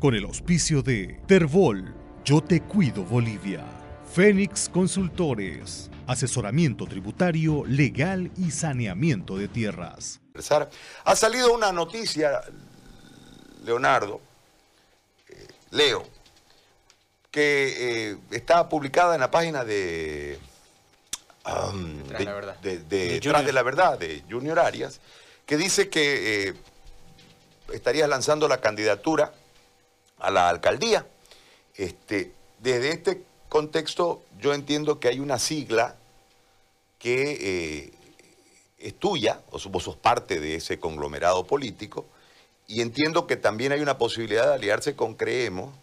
con el auspicio de Terbol, Yo Te Cuido Bolivia, Fénix Consultores, asesoramiento tributario, legal y saneamiento de tierras. Ha salido una noticia, Leonardo, eh, Leo, que eh, está publicada en la página de, de, la verdad. de, de la verdad de Junior Arias, que dice que eh, estarías lanzando la candidatura a la alcaldía. Este, desde este contexto yo entiendo que hay una sigla que eh, es tuya, o vos sos parte de ese conglomerado político, y entiendo que también hay una posibilidad de aliarse con Creemos,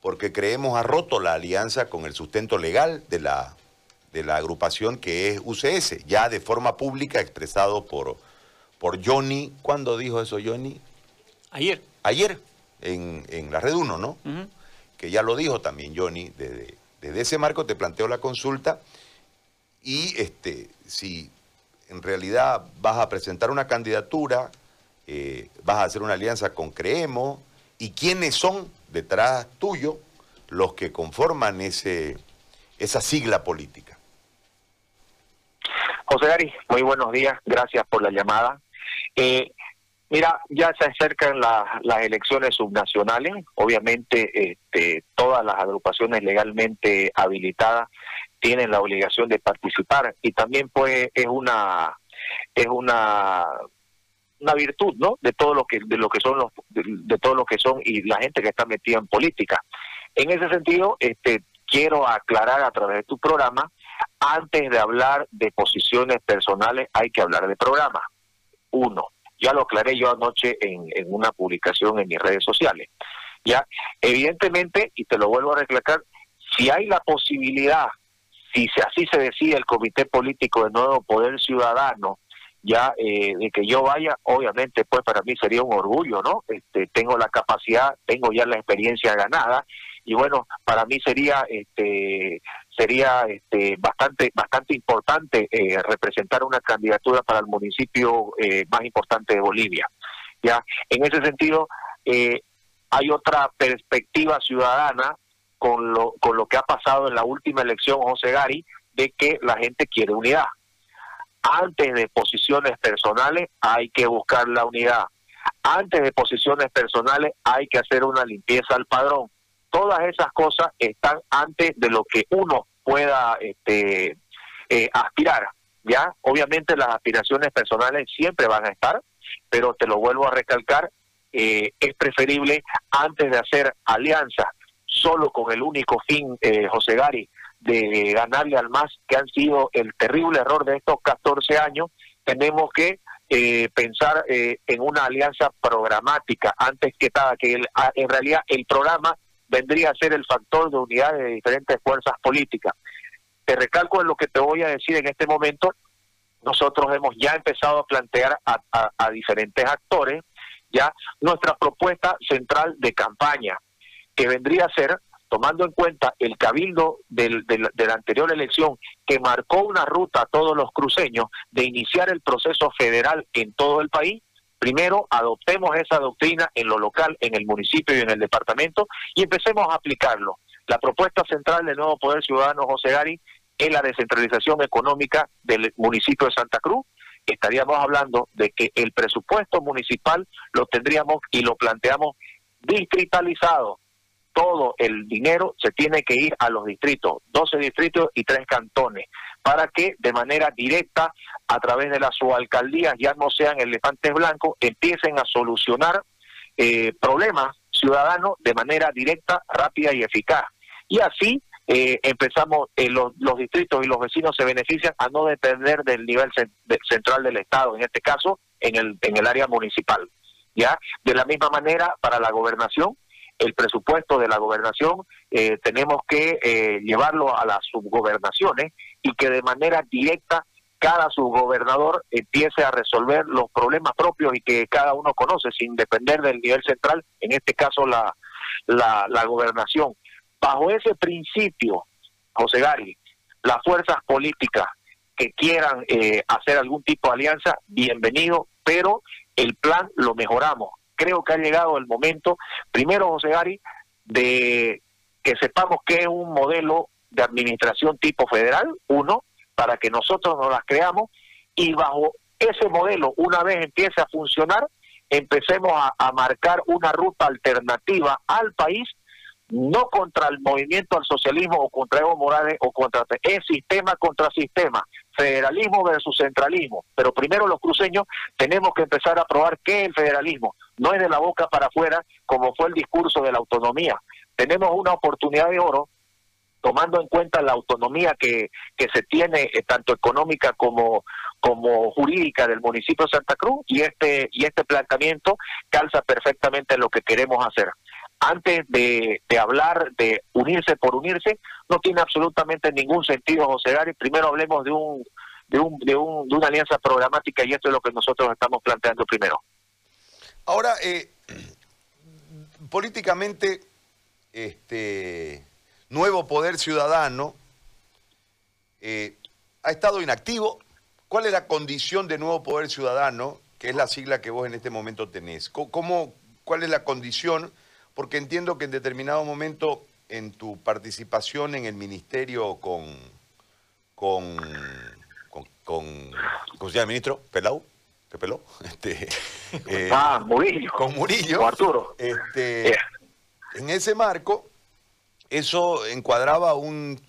porque Creemos ha roto la alianza con el sustento legal de la, de la agrupación que es UCS, ya de forma pública expresado por, por Johnny. ¿Cuándo dijo eso Johnny? Ayer. Ayer en, la red 1, ¿no? Que ya lo dijo también Johnny, desde, ese marco te planteo la consulta y este, si en realidad vas a presentar una candidatura, eh, vas a hacer una alianza con Creemos, y quiénes son detrás tuyo los que conforman ese, esa sigla política. José Gary, muy buenos días, gracias por la llamada. Eh, Mira, ya se acercan las elecciones subnacionales. Obviamente, este, todas las agrupaciones legalmente habilitadas tienen la obligación de participar y también, pues, es una es una una virtud, ¿no? De todo lo que de lo que son los de, todo lo que son y la gente que está metida en política. En ese sentido, este, quiero aclarar a través de tu programa, antes de hablar de posiciones personales, hay que hablar de programa. Uno. Ya lo aclaré yo anoche en, una publicación en mis redes sociales. Ya, evidentemente, y te lo vuelvo a recalcar, si hay la posibilidad, si así se decide el Comité Político de Nuevo Poder Ciudadano, ya eh, de que yo vaya, obviamente, pues para mí sería un orgullo, ¿no? Este, tengo la capacidad, tengo ya la experiencia ganada y bueno, para mí sería este sería este bastante bastante importante eh, representar una candidatura para el municipio eh, más importante de Bolivia. Ya, en ese sentido eh, hay otra perspectiva ciudadana con lo con lo que ha pasado en la última elección José Gari de que la gente quiere unidad. Antes de posiciones personales hay que buscar la unidad. Antes de posiciones personales hay que hacer una limpieza al padrón todas esas cosas están antes de lo que uno pueda este, eh, aspirar. Ya, obviamente las aspiraciones personales siempre van a estar, pero te lo vuelvo a recalcar, eh, es preferible antes de hacer alianzas solo con el único fin, eh, José Gari, de ganarle al MAS, que han sido el terrible error de estos 14 años, tenemos que pensar en una alianza programática antes que nada, que en realidad el programa vendría a ser el factor de unidad de diferentes fuerzas políticas. Te recalco en lo que te voy a decir en este momento, nosotros hemos ya empezado a plantear a, diferentes actores ya nuestra propuesta central de campaña, que vendría a ser, tomando en cuenta el cabildo de la anterior elección, que marcó una ruta a todos los cruceños de iniciar el proceso federal en todo el país, Primero, adoptemos esa doctrina en lo local, en el municipio y en el departamento y empecemos a aplicarlo. La propuesta central del nuevo Poder Ciudadano José Gari es la descentralización económica del municipio de Santa Cruz. Estaríamos hablando de que el presupuesto municipal lo tendríamos y lo planteamos distritalizado. Todo el dinero se tiene que ir a los distritos, 12 distritos y 3 cantones para que de manera directa, a través de las subalcaldías, ya no sean elefantes blancos, empiecen a solucionar eh, problemas ciudadanos de manera directa, rápida y eficaz. Y así eh, empezamos, eh, los, distritos y los vecinos se benefician a no depender del nivel central del Estado, en este caso en el, en el área municipal. ¿ya? De la misma manera, para la gobernación, el presupuesto de la gobernación eh, tenemos que eh, llevarlo a las subgobernaciones y que de manera directa cada subgobernador empiece a resolver los problemas propios y que cada uno conoce sin depender del nivel central, en este caso la, la, gobernación. Bajo ese principio, José Gari, las fuerzas políticas que quieran eh, hacer algún tipo de alianza, bienvenido, pero el plan lo mejoramos creo que ha llegado el momento, primero, José Gary, de que sepamos que es un modelo de administración tipo federal, uno, para que nosotros nos las creamos, y bajo ese modelo, una vez empiece a funcionar, empecemos a, marcar una ruta alternativa al país, no contra el movimiento al socialismo o contra Evo Morales o contra es sistema contra sistema, federalismo versus centralismo. Pero primero los cruceños tenemos que empezar a probar qué es el federalismo. No es de la boca para afuera como fue el discurso de la autonomía. Tenemos una oportunidad de oro tomando en cuenta la autonomía que, que se tiene eh, tanto económica como como jurídica del municipio de Santa Cruz y este y este planteamiento calza perfectamente en lo que queremos hacer. Antes de, hablar de unirse por unirse, no tiene absolutamente ningún sentido, José Gary. Primero hablemos de un, de, un, de, un, de una alianza programática y esto es lo que nosotros estamos planteando primero. Ahora, eh, políticamente, este nuevo poder ciudadano eh, ha estado inactivo. ¿Cuál es la condición de nuevo poder ciudadano, que es la sigla que vos en este momento tenés? ¿Cómo, ¿Cuál es la condición? Porque entiendo que en determinado momento en tu participación en el ministerio con, con, con, ¿cómo se llama el ministro? ¿Pelau? ¿Qué peló? Este, eh, ah, Murillo. Con Murillo. Arturo. Este, En ese marco, eso encuadraba un,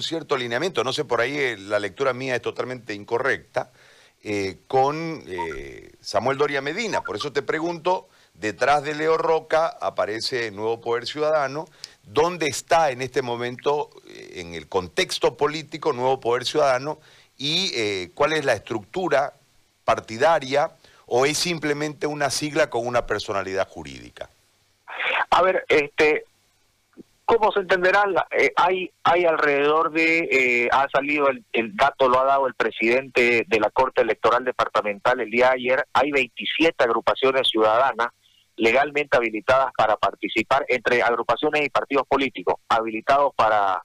cierto alineamiento, no sé, por ahí eh, la lectura mía es totalmente incorrecta, eh, con eh, Samuel Doria Medina. Por eso te pregunto, detrás de Leo Roca aparece Nuevo Poder Ciudadano, ¿dónde está en este momento, en el contexto político, Nuevo Poder Ciudadano y cuál es la estructura partidaria o es simplemente una sigla con una personalidad jurídica? A ver, este, ¿Cómo se entenderá? Eh, hay, hay alrededor de, eh, ha salido el, dato, lo ha dado el presidente de la Corte Electoral Departamental el día de ayer, hay 27 agrupaciones ciudadanas legalmente habilitadas para participar, entre agrupaciones y partidos políticos, habilitados para,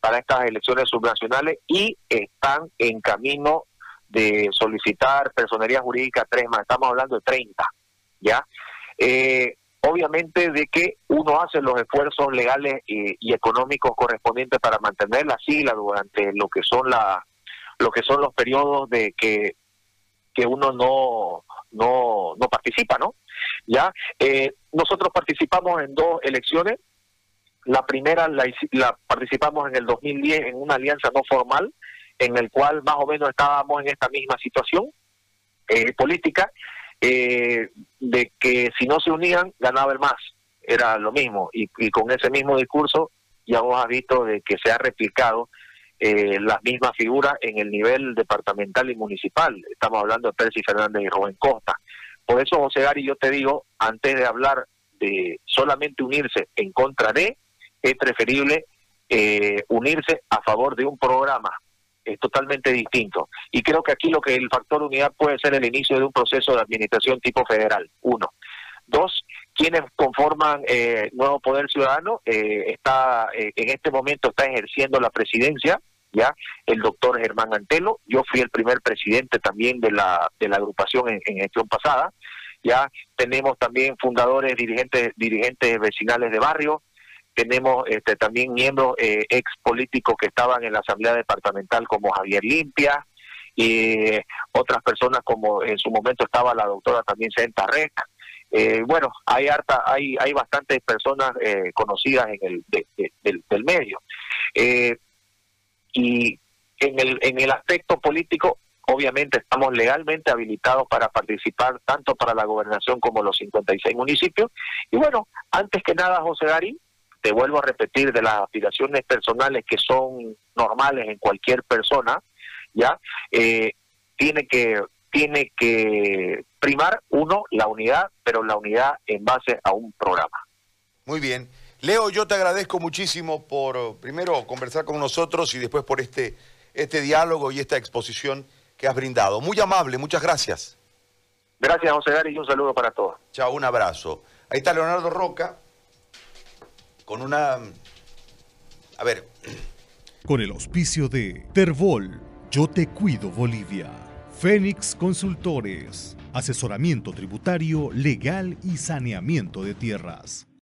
para estas elecciones subnacionales y están en camino de solicitar personería jurídica tres más, estamos hablando de 30, ¿ya? Eh, obviamente de que uno hace los esfuerzos legales y, económicos correspondientes para mantener la sigla durante lo que son la lo que son los periodos de que que uno no no no participa no ya eh, nosotros participamos en dos elecciones. La primera la, la participamos en el 2010 en una alianza no formal en el cual más o menos estábamos en esta misma situación eh, política eh, de que si no se unían ganaba el más, era lo mismo, y, con ese mismo discurso ya vos has visto de que se ha replicado eh, las mismas figuras en el nivel departamental y municipal, estamos hablando de Percy Fernández y Rubén Costa. Por eso, José Gary, yo te digo, antes de hablar de solamente unirse en contra de, es preferible eh, unirse a favor de un programa es totalmente distinto. Y creo que aquí lo que el factor unidad puede ser el inicio de un proceso de administración tipo federal, uno. Dos, quienes conforman eh, Nuevo Poder Ciudadano, eh, está eh, en este momento está ejerciendo la presidencia, ya el doctor Germán Antelo, yo fui el primer presidente también de la, de la agrupación en, en gestión pasada, ya tenemos también fundadores, dirigentes, dirigentes vecinales de barrio, tenemos este, también miembros eh, ex políticos que estaban en la Asamblea Departamental como Javier Limpia y otras personas como en su momento estaba la doctora también Senta Rec. Eh, bueno, hay harta, hay, hay bastantes personas eh, conocidas en el del, medio. Y en el, en el aspecto político, obviamente estamos legalmente habilitados para participar tanto para la gobernación como los 56 municipios. Y bueno, antes que nada, José Darín, te vuelvo a repetir, de las aspiraciones personales que son normales en cualquier persona, ¿ya? Eh, tiene que tiene que primar, uno, la unidad, pero la unidad en base a un programa. Muy bien. Leo, yo te agradezco muchísimo por, primero, conversar con nosotros y después por este, este diálogo y esta exposición que has brindado. Muy amable, muchas gracias. Gracias, José Gary, y un saludo para todos. Chao, un abrazo. Ahí está Leonardo Roca con una... A ver. Con el auspicio de Terbol, Yo Te Cuido Bolivia. Fénix Consultores, asesoramiento tributario, legal y saneamiento de tierras.